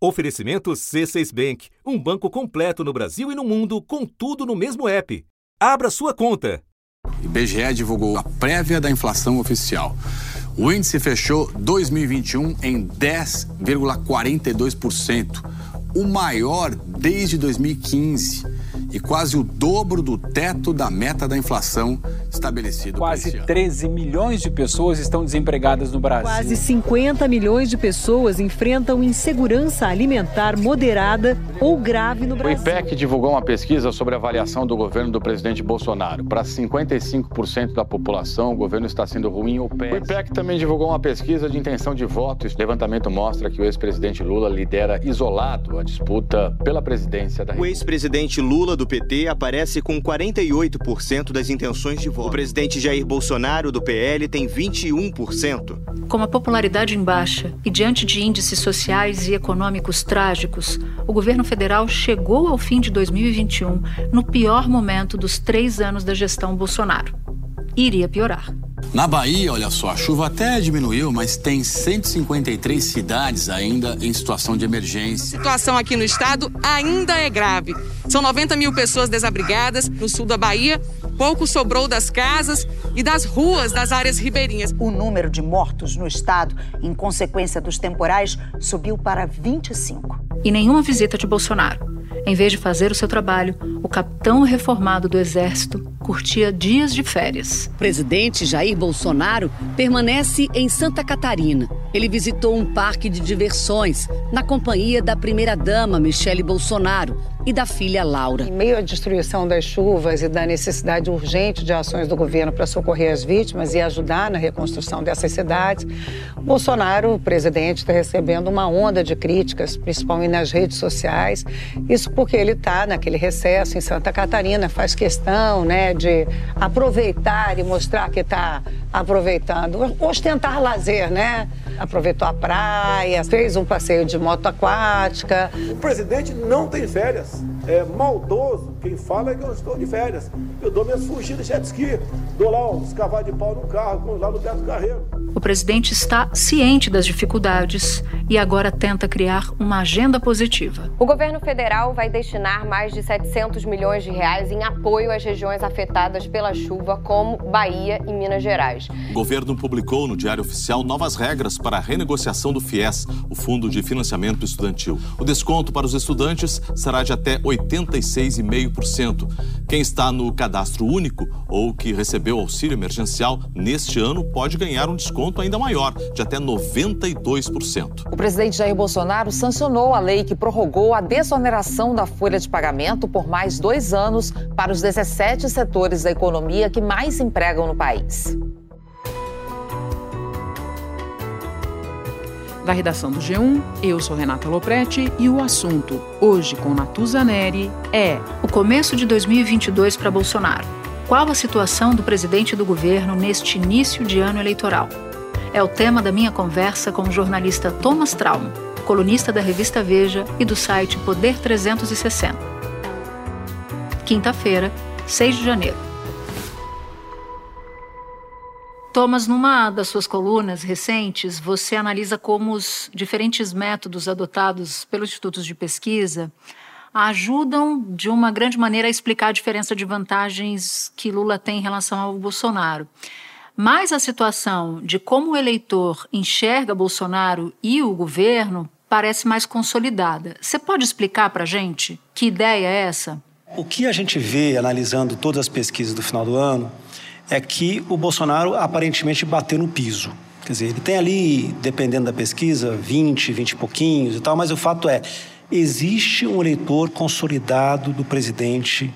Oferecimento C6 Bank, um banco completo no Brasil e no mundo, com tudo no mesmo app. Abra sua conta. IBGE divulgou a prévia da inflação oficial. O índice fechou 2021 em 10,42%, o maior desde 2015 e quase o dobro do teto da meta da inflação estabelecido Quase 13 milhões de pessoas estão desempregadas no Brasil. Quase 50 milhões de pessoas enfrentam insegurança alimentar moderada ou grave no Brasil. O IPEC divulgou uma pesquisa sobre a avaliação do governo do presidente Bolsonaro. Para 55% da população, o governo está sendo ruim ou péssimo. O IPEC também divulgou uma pesquisa de intenção de voto. Esse levantamento mostra que o ex-presidente Lula lidera isolado a disputa pela presidência da República. O ex-presidente Lula do PT aparece com 48% das intenções de voto. O presidente Jair Bolsonaro, do PL, tem 21%. Com a popularidade em baixa e diante de índices sociais e econômicos trágicos, o governo federal chegou ao fim de 2021 no pior momento dos três anos da gestão Bolsonaro. Iria piorar. Na Bahia, olha só, a chuva até diminuiu, mas tem 153 cidades ainda em situação de emergência. A situação aqui no estado ainda é grave. São 90 mil pessoas desabrigadas no sul da Bahia. Pouco sobrou das casas e das ruas das áreas ribeirinhas. O número de mortos no estado, em consequência dos temporais, subiu para 25. E nenhuma visita de Bolsonaro. Em vez de fazer o seu trabalho, o capitão reformado do Exército curtia dias de férias. O presidente Jair Bolsonaro permanece em Santa Catarina. Ele visitou um parque de diversões na companhia da primeira-dama Michele Bolsonaro e da filha Laura. Em meio à destruição das chuvas e da necessidade urgente de ações do governo para socorrer as vítimas e ajudar na reconstrução dessas cidades, Bolsonaro, o presidente, está recebendo uma onda de críticas, principalmente nas redes sociais. Isso porque ele está naquele recesso em Santa Catarina, faz questão né, de aproveitar e mostrar que está aproveitando, ostentar lazer, né? Aproveitou a praia, fez um passeio de moto aquática. O presidente não tem férias. É maldoso quem fala que eu estou de férias. Eu dou minhas fugidas de jet ski, dou lá uns cavalos de pau no carro, lá no Beto Carreiro. O presidente está ciente das dificuldades e agora tenta criar uma agenda positiva. O governo federal vai destinar mais de 700 milhões de reais em apoio às regiões afetadas pela chuva, como Bahia e Minas Gerais. O governo publicou no Diário Oficial novas regras para a renegociação do FIES, o Fundo de Financiamento Estudantil. O desconto para os estudantes será de até 86,5%. Quem está no cadastro único ou que recebeu auxílio emergencial neste ano pode ganhar um desconto ainda maior, de até 92%. O presidente Jair Bolsonaro sancionou a lei que prorrogou a desoneração da folha de pagamento por mais dois anos para os 17 setores da economia que mais empregam no país. Da redação do G1, eu sou Renata Loprete e o assunto, hoje com Natuza Neri, é o começo de 2022 para Bolsonaro. Qual a situação do presidente do governo neste início de ano eleitoral? É o tema da minha conversa com o jornalista Thomas Traum, colunista da revista Veja e do site Poder 360. Quinta-feira, 6 de janeiro. Thomas, numa das suas colunas recentes, você analisa como os diferentes métodos adotados pelos institutos de pesquisa ajudam, de uma grande maneira, a explicar a diferença de vantagens que Lula tem em relação ao Bolsonaro. Mas a situação de como o eleitor enxerga Bolsonaro e o governo parece mais consolidada. Você pode explicar para gente que ideia é essa? O que a gente vê analisando todas as pesquisas do final do ano é que o Bolsonaro aparentemente bateu no piso. Quer dizer, ele tem ali, dependendo da pesquisa, 20, 20 e pouquinhos e tal, mas o fato é, existe um eleitor consolidado do presidente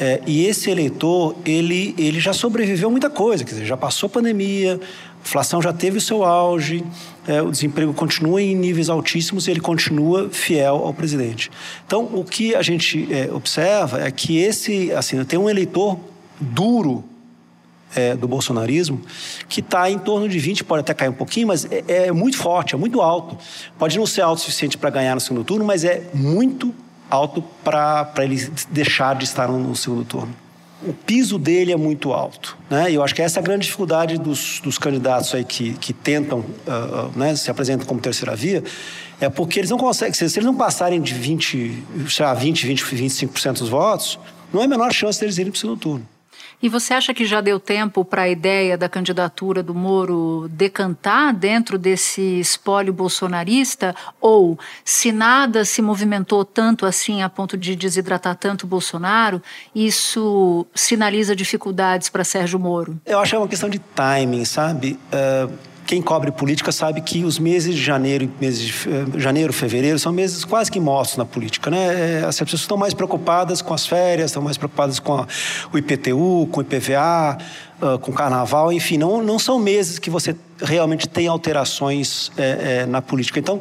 é, e esse eleitor, ele, ele já sobreviveu a muita coisa, quer dizer, já passou pandemia, a inflação já teve o seu auge, é, o desemprego continua em níveis altíssimos e ele continua fiel ao presidente. Então, o que a gente é, observa é que esse, assim, tem um eleitor duro é, do bolsonarismo, que está em torno de 20, pode até cair um pouquinho, mas é, é muito forte, é muito alto. Pode não ser alto o suficiente para ganhar no segundo turno, mas é muito alto para ele deixar de estar no, segundo turno. o piso dele é muito alto. Né? E eu acho que essa é a grande dificuldade dos, dos candidatos aí que, que tentam, uh, né, se apresentam como terceira via, é porque eles não conseguem, se, eles não passarem de 20, sei lá, 20, 20, 25% dos votos, não é a menor chance deles irem para o segundo turno. E você acha que já deu tempo para a ideia da candidatura do Moro decantar dentro desse espólio bolsonarista? Ou, se nada se movimentou tanto assim a ponto de desidratar tanto Bolsonaro, isso sinaliza dificuldades para Sérgio Moro? Eu acho que é uma questão de timing, sabe? Uh quem cobre política sabe que os meses de janeiro, meses de eh, janeiro, fevereiro são meses quase que mortos na política, né? As pessoas estão mais preocupadas com as férias, estão mais preocupadas com a, o IPTU, com o IPVA, uh, com o Carnaval, enfim, não, não são meses que você realmente tem alterações é, é, na política. Então,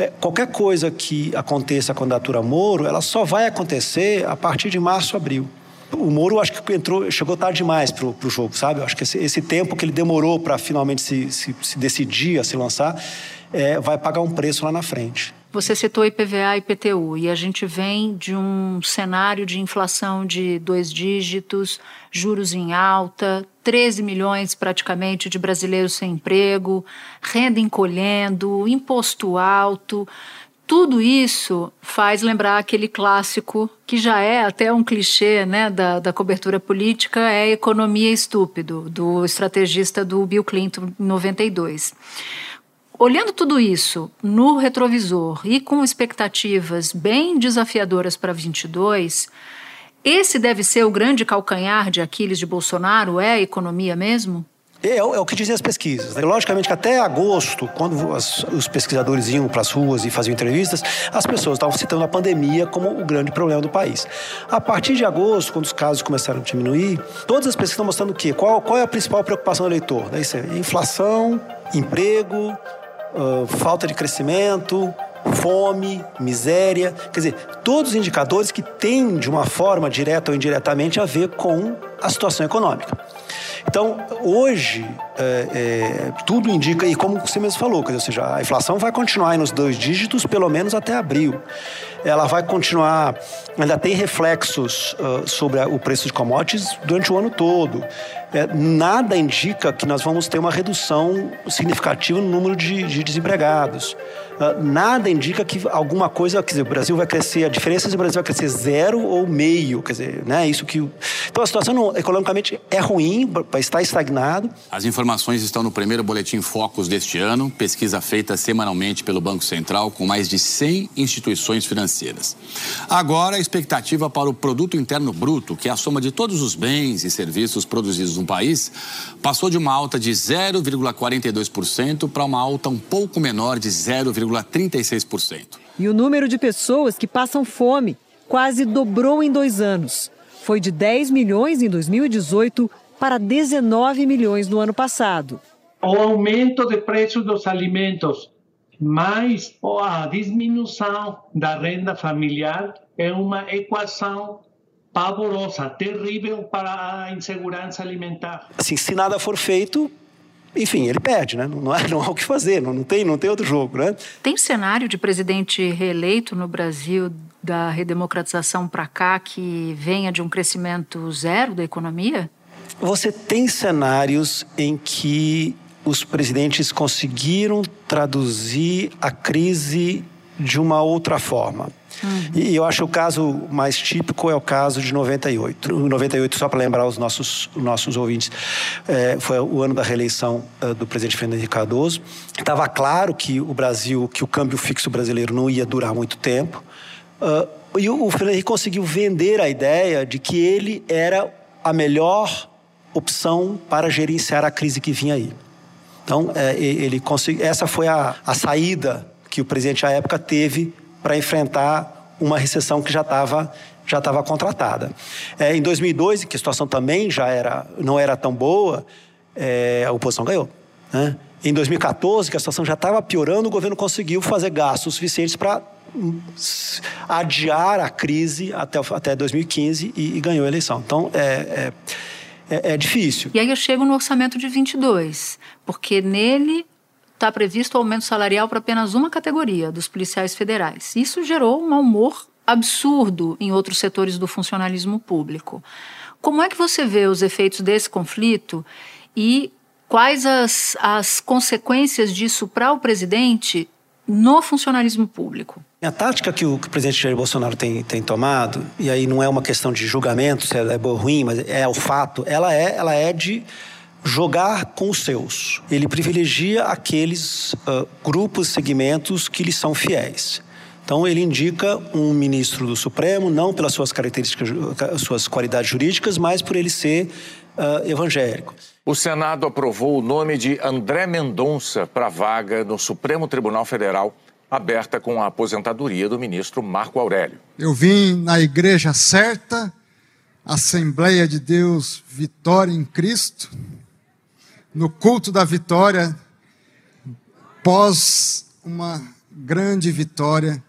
é, qualquer coisa que aconteça com a candidatura Moro, ela só vai acontecer a partir de março, abril o Moro acho que entrou, chegou tarde demais pro, pro jogo, sabe? Eu acho que esse, esse tempo que ele demorou para finalmente se, se, se, decidir a se lançar é, vai pagar um preço lá na frente. Você citou IPVA e IPTU e a gente vem de um cenário de inflação de dois dígitos, juros em alta, 13 milhões praticamente de brasileiros sem emprego, renda encolhendo, imposto alto. Tudo isso faz lembrar aquele clássico que já é até um clichê né, da, da cobertura política, é Economia Estúpido, do estrategista do Bill Clinton em 92. Olhando tudo isso no retrovisor e com expectativas bem desafiadoras para 22, esse deve ser o grande calcanhar de Aquiles de Bolsonaro, é a economia mesmo? É, é, o que dizem as pesquisas. Né? Logicamente que até agosto, quando as, os pesquisadores iam para as ruas e faziam entrevistas, as pessoas estavam citando a pandemia como o grande problema do país. A partir de agosto, quando os casos começaram a diminuir, todas as pesquisas estão mostrando o quê? Qual, qual é a principal preocupação do eleitor? Isso é inflação, emprego, uh, falta de crescimento, fome, miséria. Quer dizer, todos os indicadores que têm, de uma forma direta ou indiretamente, a ver com a situação econômica. Então, hoje, é, é, tudo indica, e como você mesmo falou, dizer, ou seja, a inflação vai continuar nos dois dígitos pelo menos até abril. Ela vai continuar, ainda tem reflexos uh, sobre o preço de commodities durante o ano todo. É, nada indica que nós vamos ter uma redução significativa no número de, de desempregados. Ah, nada indica que alguma coisa, quer dizer, o Brasil vai crescer, a diferença do Brasil vai crescer zero ou meio, quer dizer, né? Isso que então a situação não, economicamente é ruim, está estagnado. As informações estão no primeiro boletim Focus deste ano, pesquisa feita semanalmente pelo Banco Central com mais de 100 instituições financeiras. Agora a expectativa para o produto interno bruto, que é a soma de todos os bens e serviços produzidos no país, passou de uma alta de 0,42% para uma alta um pouco menor de 0,42%. 0,36%. E o número de pessoas que passam fome quase dobrou em dois anos. Foi de 10 milhões em 2018 para 19 milhões no ano passado. O aumento de preços dos alimentos mais a diminuição da renda familiar é uma equação pavorosa, terrível para a insegurança alimentar. Assim, se nada for feito, enfim, ele perde, né? Não, há, não há o que fazer, não, não, tem, não tem outro jogo, né? Tem cenário de presidente reeleito no Brasil da redemocratização para cá que venha de um crescimento zero da economia? Você tem cenários em que os presidentes conseguiram traduzir a crise de uma outra forma. Uhum. E eu acho que o caso mais típico é o caso de 98. 98, só para lembrar os nossos, os nossos ouvintes, é, foi o ano da reeleição uh, do presidente Fernando Henrique Cardoso. Estava claro que o Brasil, que o câmbio fixo brasileiro não ia durar muito tempo. Uh, e o, o Fernando Henrique conseguiu vender a ideia de que ele era a melhor opção para gerenciar a crise que vinha aí. Então, é, ele conseguiu, essa foi a, a saída que o presidente à época teve para enfrentar uma recessão que já estava já estava contratada. É, em 2002, que a situação também já era não era tão boa, é, a oposição ganhou. Né? Em 2014, que a situação já estava piorando, o governo conseguiu fazer gastos suficientes para hum, adiar a crise até, até 2015 e, e ganhou a eleição. Então, é, é, é, é difícil. E aí eu chego no orçamento de 22, porque nele está previsto o aumento salarial para apenas uma categoria, dos policiais federais. Isso gerou um humor absurdo em outros setores do funcionalismo público. Como é que você vê os efeitos desse conflito e quais as, as consequências disso para o presidente no funcionalismo público? A tática que o, que o presidente Jair Bolsonaro tem, tem, tomado, e aí não é uma questão de julgamento, se ela é boa ou ruim, mas é o fato, ela é, ela é de jogar com os seus. Ele privilegia aqueles uh, grupos, segmentos que lhe são fiéis. Então ele indica um ministro do Supremo não pelas suas características, suas qualidades jurídicas, mas por ele ser uh, evangélico. O Senado aprovou o nome de André Mendonça para a vaga no Supremo Tribunal Federal, aberta com a aposentadoria do ministro Marco Aurélio. Eu vim na igreja certa, Assembleia de Deus, Vitória em Cristo, no culto da vitória, pós uma grande vitória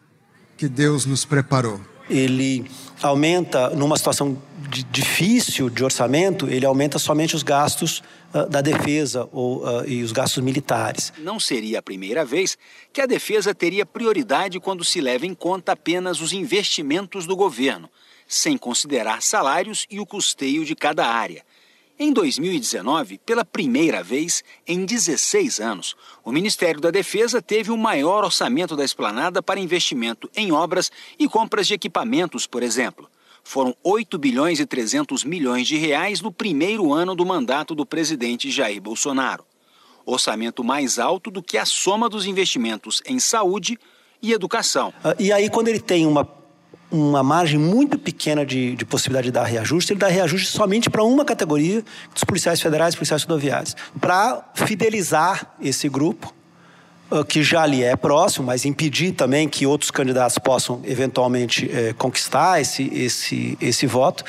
que Deus nos preparou. Ele aumenta, numa situação de, difícil de orçamento, ele aumenta somente os gastos uh, da defesa ou, uh, e os gastos militares. Não seria a primeira vez que a defesa teria prioridade quando se leva em conta apenas os investimentos do governo, sem considerar salários e o custeio de cada área. Em 2019, pela primeira vez em 16 anos, o Ministério da Defesa teve o maior orçamento da esplanada para investimento em obras e compras de equipamentos, por exemplo. Foram 8 bilhões e 300 milhões de reais no primeiro ano do mandato do presidente Jair Bolsonaro. Orçamento mais alto do que a soma dos investimentos em saúde e educação. Ah, e aí, quando ele tem uma uma margem muito pequena de, de, possibilidade de dar reajuste, ele dá reajuste somente para uma categoria dos policiais federais policiais rodoviários, para fidelizar esse grupo que já lhe é próximo, mas impedir também que outros candidatos possam eventualmente eh, conquistar esse, esse, esse voto.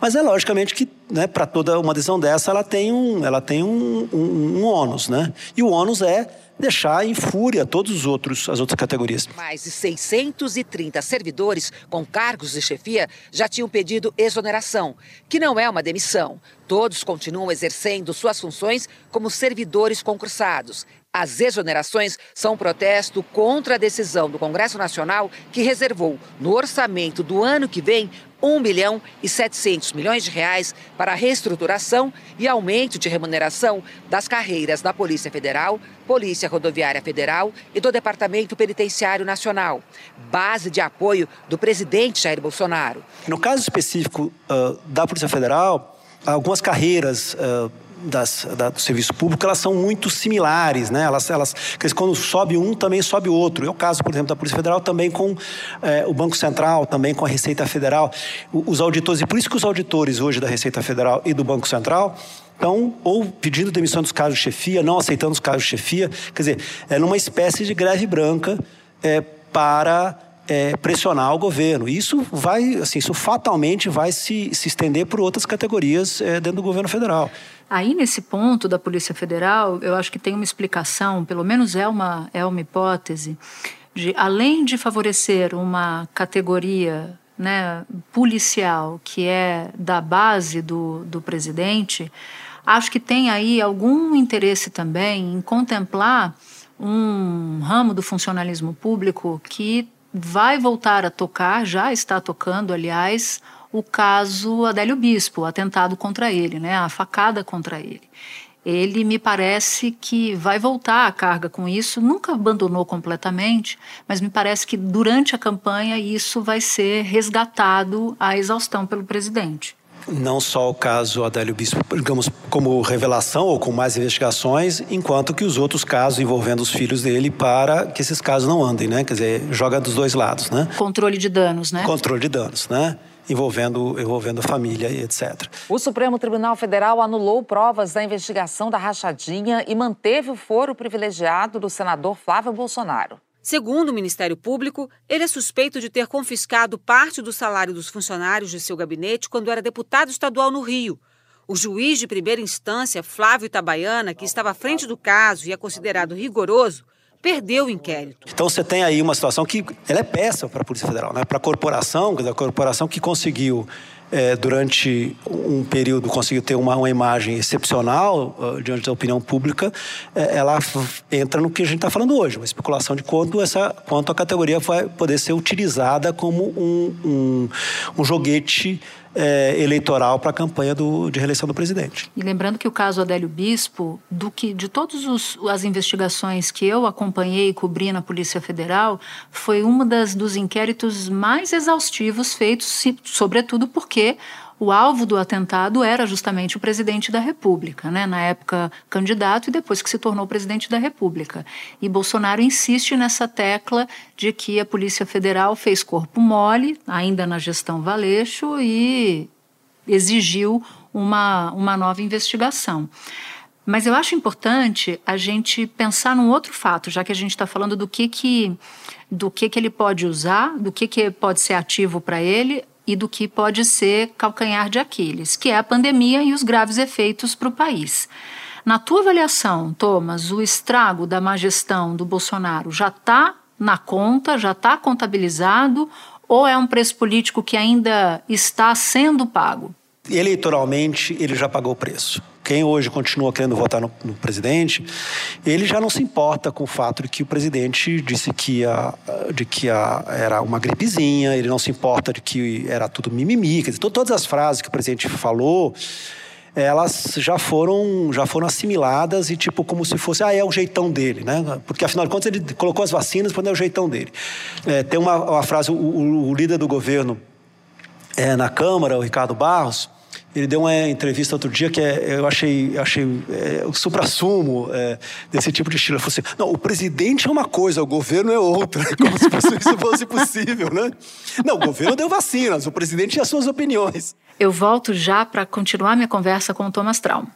Mas é logicamente que né, para toda uma decisão dessa ela tem um, ela tem um, um, um ônus, né? E o ônus é deixar em fúria todos os outros as outras categorias. Mais de 630 servidores com cargos de chefia já tinham pedido exoneração, que não é uma demissão. Todos continuam exercendo suas funções como servidores concursados. As exonerações são um protesto contra a decisão do Congresso Nacional que reservou no orçamento do ano que vem 1 bilhão e 700 milhões de reais para a reestruturação e aumento de remuneração das carreiras da Polícia Federal, Polícia Rodoviária Federal e do Departamento Penitenciário Nacional, base de apoio do presidente Jair Bolsonaro. No caso específico uh, da Polícia Federal, algumas carreiras uh, das, da, do serviço público, elas são muito similares, né? Elas, elas, quando sobe um, também sobe outro. É o caso, por exemplo, da Polícia Federal, também com é, o Banco Central, também com a Receita Federal. Os auditores, e por isso que os auditores hoje da Receita Federal e do Banco Central estão ou pedindo demissão dos casos de chefia, não aceitando os casos de chefia, quer dizer, é numa espécie de greve branca é, para é, pressionar o governo. Isso vai, assim, isso fatalmente vai se, se estender por outras categorias é, dentro do governo federal. Aí, nesse ponto da Polícia Federal, eu acho que tem uma explicação, pelo menos é uma, é uma hipótese, de além de favorecer uma categoria né, policial que é da base do, do presidente, acho que tem aí algum interesse também em contemplar um ramo do funcionalismo público que vai voltar a tocar, já está tocando, aliás, o caso Adélio Bispo, o atentado contra ele, né, a facada contra ele. Ele me parece que vai voltar à carga com isso, nunca abandonou completamente, mas me parece que durante a campanha isso vai ser resgatado à exaustão pelo presidente. Não só o caso Adélio Bispo, digamos, como revelação ou com mais investigações, enquanto que os outros casos envolvendo os filhos dele para que esses casos não andem, né? Quer dizer, joga dos dois lados, né? Controle de danos, né? Controle de danos, né? envolvendo, envolvendo família e etc. O Supremo Tribunal Federal anulou provas da investigação da rachadinha e manteve o foro privilegiado do senador Flávio Bolsonaro. Segundo o Ministério Público, ele é suspeito de ter confiscado parte do salário dos funcionários de seu gabinete quando era deputado estadual no Rio. O juiz de primeira instância, Flávio Itabaiana, que estava à frente do caso e é considerado rigoroso, perdeu o inquérito. Então você tem aí uma situação que ela é péssima para a Polícia Federal, né? para a corporação, a corporação que conseguiu é, durante um período conseguiu ter uma, uma imagem excepcional uh, diante da opinião pública, é, ela entra no que a gente está falando hoje, uma especulação de quanto, essa, quanto a categoria vai poder ser utilizada como um, um, um joguete é, eleitoral para a campanha do, de reeleição do presidente. E lembrando que o caso Adélio Bispo, do que de todas as investigações que eu acompanhei e cobri na Polícia Federal, foi uma das dos inquéritos mais exaustivos feitos, sobretudo porque o alvo do atentado era justamente o presidente da República, né? na época candidato e depois que se tornou presidente da República. E Bolsonaro insiste nessa tecla de que a Polícia Federal fez corpo mole, ainda na gestão Valeixo, e exigiu uma, uma nova investigação. Mas eu acho importante a gente pensar num outro fato, já que a gente está falando do que que do que que ele pode usar, do que que pode ser ativo para ele e do que pode ser calcanhar de Aquiles, que é a pandemia e os graves efeitos para o país. Na tua avaliação, Thomas, o estrago da má gestão do Bolsonaro já está na conta, já está contabilizado ou é um preço político que ainda está sendo pago? Eleitoralmente, ele já pagou o preço quem hoje continua querendo votar no, no, presidente, ele já não se importa com o fato de que o presidente disse que, a, de que a, era uma gripezinha, ele não se importa de que era tudo mimimi. Quer dizer, todas as frases que o presidente falou, elas já foram, já foram assimiladas e tipo como se fosse, ah, é o jeitão dele, né? Porque afinal de contas ele colocou as vacinas quando é o jeitão dele. É, tem uma, uma frase, o, o, líder do governo é, na Câmara, o Ricardo Barros, ele deu uma entrevista outro dia que é, eu achei, achei é, o supra-sumo é, desse tipo de estilo. Ele falou assim: não, o presidente é uma coisa, o governo é outra. Como se isso fosse possível, né? Não, o governo deu vacinas, o presidente tinha suas opiniões. Eu volto já para continuar minha conversa com o Thomas Traum.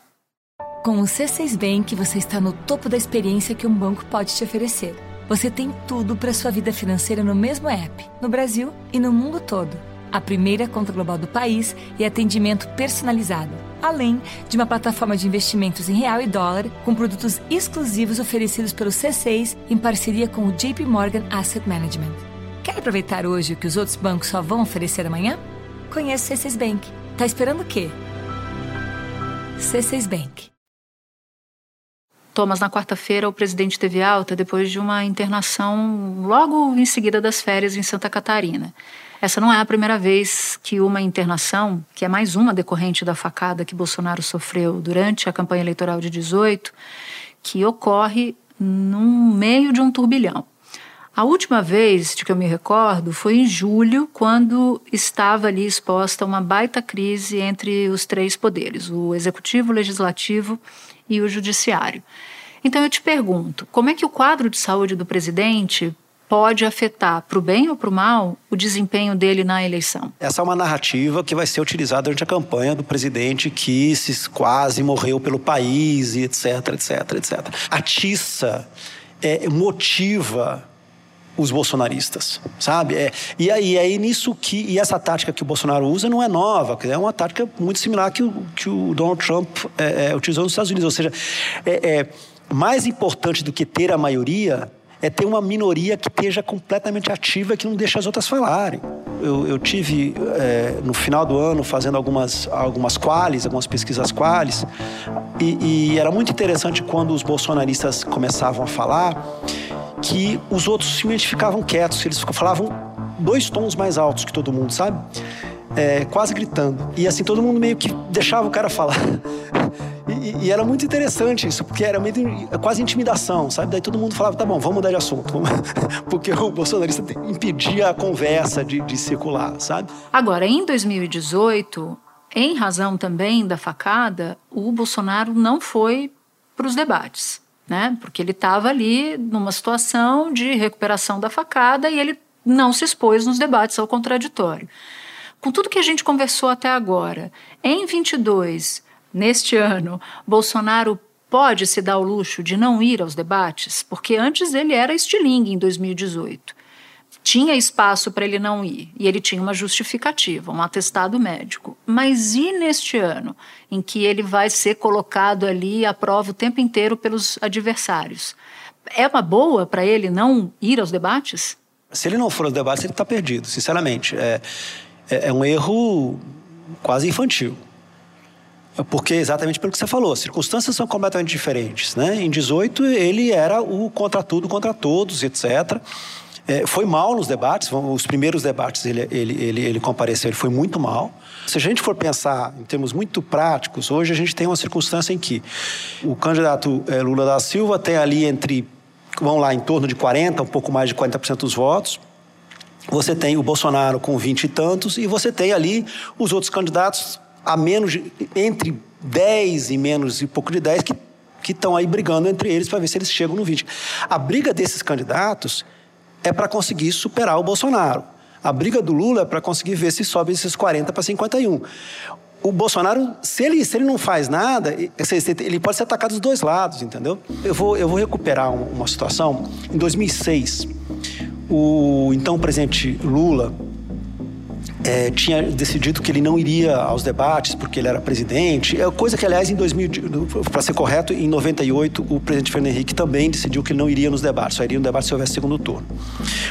Com o C6 Bank, você está no topo da experiência que um banco pode te oferecer. Você tem tudo para sua vida financeira no mesmo app, no Brasil e no mundo todo a primeira conta global do país e atendimento personalizado, além de uma plataforma de investimentos em real e dólar com produtos exclusivos oferecidos pelo C6 em parceria com o JP Morgan Asset Management. Quer aproveitar hoje o que os outros bancos só vão oferecer amanhã? Conheça o C6 Bank. Tá esperando o quê? C6 Bank. Thomas, na quarta-feira, o presidente teve alta depois de uma internação logo em seguida das férias em Santa Catarina. Essa não é a primeira vez que uma internação, que é mais uma decorrente da facada que Bolsonaro sofreu durante a campanha eleitoral de 18, que ocorre no meio de um turbilhão. A última vez de que eu me recordo foi em julho, quando estava ali exposta uma baita crise entre os três poderes, o executivo, o legislativo e o judiciário. Então eu te pergunto, como é que o quadro de saúde do presidente pode afetar, para o bem ou para o mal, o desempenho dele na eleição. Essa é uma narrativa que vai ser utilizada durante a campanha do presidente que se quase morreu pelo país etc, etc, etc. Atiça, é, motiva os bolsonaristas, sabe? É, e aí é nisso que e essa tática que o Bolsonaro usa não é nova, é uma tática muito similar que o, que o Donald Trump é, é, utilizou nos Estados Unidos, ou seja, é, é mais importante do que ter a maioria é ter uma minoria que esteja completamente ativa e que não deixe as outras falarem. Eu, eu tive, é, no final do ano, fazendo algumas, algumas quales, algumas pesquisas quales, e, e era muito interessante quando os bolsonaristas começavam a falar que os outros simplesmente ficavam quietos, eles falavam dois tons mais altos que todo mundo, sabe? É, quase gritando. E assim, todo mundo meio que deixava o cara falar. E, era muito interessante isso, porque era meio quase intimidação, sabe? Daí todo mundo falava, tá bom, vamos mudar de assunto. porque o bolsonarista impedia a conversa de, de circular, sabe? Agora, em 2018, em razão também da facada, o Bolsonaro não foi para os debates, né? Porque ele estava ali numa situação de recuperação da facada e ele não se expôs nos debates ao contraditório. Com tudo que a gente conversou até agora, em 22 neste ano, Bolsonaro pode se dar o luxo de não ir aos debates? Porque antes ele era estilingue em 2018. Tinha espaço para ele não ir e ele tinha uma justificativa, um atestado médico. Mas e neste ano, em que ele vai ser colocado ali à prova o tempo inteiro pelos adversários? É uma boa para ele não ir aos debates? Se ele não for aos debates, ele está perdido, sinceramente. É, é, é um erro quase infantil. Porque exatamente pelo que você falou, as circunstâncias são completamente diferentes. Né? Em 18, ele era o contra tudo, contra todos, etc. É, foi mal nos debates, os primeiros debates ele, ele, ele, ele compareceu, ele foi muito mal. Se a gente for pensar em termos muito práticos, hoje a gente tem uma circunstância em que o candidato é, Lula da Silva tem ali entre, vamos lá, em torno de 40, um pouco mais de 40% dos votos. Você tem o Bolsonaro com 20 e tantos, e você tem ali os outros candidatos a menos entre 10 e menos e pouco de 10 que que estão aí brigando entre eles para ver se eles chegam no 20. A briga desses candidatos é para conseguir superar o Bolsonaro. A briga do Lula é para conseguir ver se sobe esses 40 para 51. O Bolsonaro, se ele, se ele não faz nada, ele pode ser atacado dos dois lados, entendeu? Eu vou, eu vou recuperar uma situação. Em 2006, o então presidente Lula é, tinha decidido que ele não iria aos debates porque ele era presidente. É coisa que, aliás, em 2000, para ser correto, em 98 o presidente Fernando Henrique também decidiu que ele não iria nos debates, só iria no debate se houvesse segundo turno.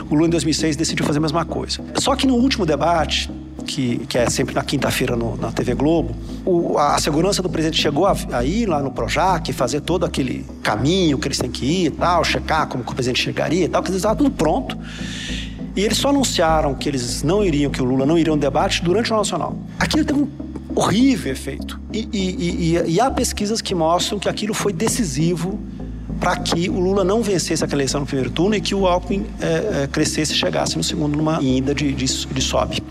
O Lula em 2006 decidiu fazer a mesma coisa. Só que no último debate, que, que é sempre na quinta-feira na TV Globo, o, a segurança do presidente chegou a, a, ir lá no Projac, fazer todo aquele caminho que eles têm que ir e tal, checar como o presidente chegaria e tal, que estava tudo pronto. E eles só anunciaram que eles não iriam, que o Lula não iria no debate durante o Nacional. Aquilo teve um horrível efeito. E, e, e, e há pesquisas que mostram que aquilo foi decisivo para que o Lula não vencesse aquela eleição no primeiro turno e que o Alckmin é, é, crescesse e chegasse no segundo numa ida de, de, de sobe.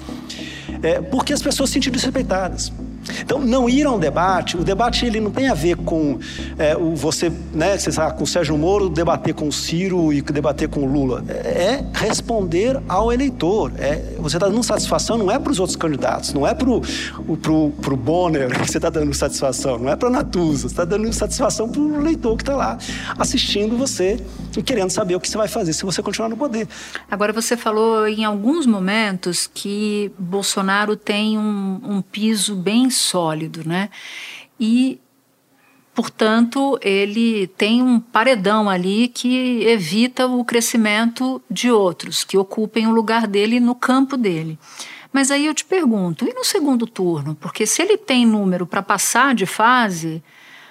É, porque as pessoas se sentiram desrespeitadas. Então, não ir a um debate, o debate ele não tem a ver com é, o você, né, você sabe, com o Sérgio Moro debater com o Ciro e debater com o Lula. É, é responder ao eleitor. É, você está dando satisfação, não é para os outros candidatos, não é para o Bonner que você está dando satisfação, não é para a Natuza, você está dando satisfação para o eleitor que está lá assistindo você e querendo saber o que você vai fazer se você continuar no poder. Agora, você falou em alguns momentos que Bolsonaro tem um, um piso bem sólido, né? E portanto, ele tem um paredão ali que evita o crescimento de outros que ocupem o lugar dele no campo dele. Mas aí eu te pergunto, e no segundo turno? Porque se ele tem número para passar de fase,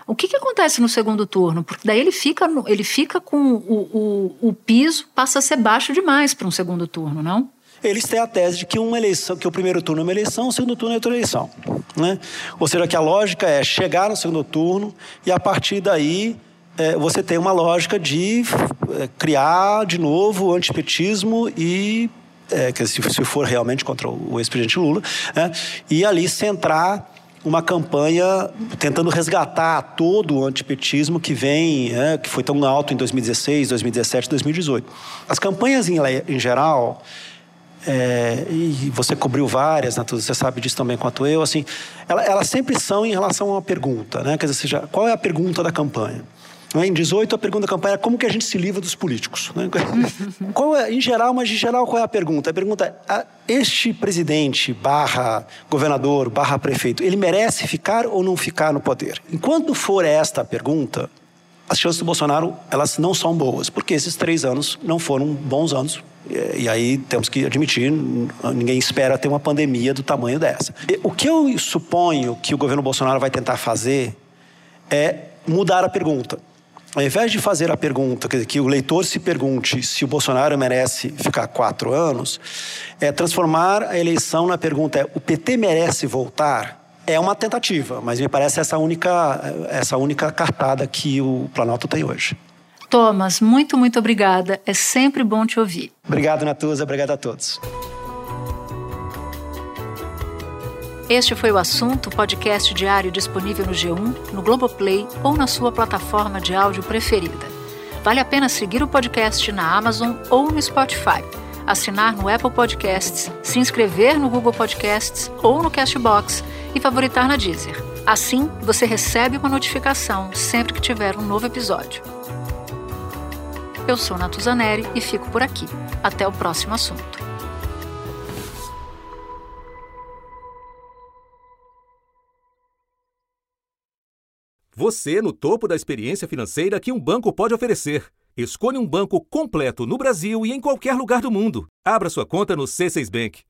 o que, que acontece no segundo turno? Porque daí ele fica, ele fica com o, o, o piso, passa a ser baixo demais para um segundo turno, não? Eles têm a tese de que uma eleição, que o primeiro turno é uma eleição, o segundo turno é outra eleição, né? Ou seja, que a lógica é chegar no segundo turno e a partir daí é, você tem uma lógica de é, criar de novo o antipetismo e é, que se, se for realmente contra o ex-presidente Lula, né? e ali centrar uma campanha tentando resgatar todo o antipetismo que vem, é, que foi tão alto em 2016, 2017, 2018. As campanhas em, em geral é, e você cobriu várias, né, você sabe disso também quanto eu, assim, elas, sempre são em relação a uma pergunta, né? Quer dizer, seja, qual é a pergunta da campanha? Né, em 18, a pergunta da campanha é como que a gente se livra dos políticos? Né? qual é, em geral, mas em geral, qual é a pergunta? A pergunta é, este presidente barra governador, barra prefeito, ele merece ficar ou não ficar no poder? Enquanto for esta a pergunta, as chances do Bolsonaro, elas não são boas, porque esses três anos não foram bons anos e, aí temos que admitir, ninguém espera ter uma pandemia do tamanho dessa. O que eu suponho que o governo Bolsonaro vai tentar fazer é mudar a pergunta. Ao invés de fazer a pergunta, quer dizer, que o leitor se pergunte se o Bolsonaro merece ficar quatro anos, é transformar a eleição na pergunta: é, o PT merece voltar? É uma tentativa, mas me parece essa única, essa única cartada que o Planalto tem hoje. Thomas, muito, muito obrigada. É sempre bom te ouvir. Obrigado, Natuza. Obrigado a todos. Este foi o assunto, podcast diário disponível no G1, no Globoplay ou na sua plataforma de áudio preferida. Vale a pena seguir o podcast na Amazon ou no Spotify, assinar no Apple Podcasts, se inscrever no Google Podcasts ou no Castbox e favoritar na Deezer. Assim, você recebe uma notificação sempre que tiver um novo episódio. Eu sou Natuzaneri e fico por aqui. Até o próximo assunto. Você no topo da experiência financeira que um banco pode oferecer. Escolha um banco completo no Brasil e em qualquer lugar do mundo. Abra sua conta no C6 Bank.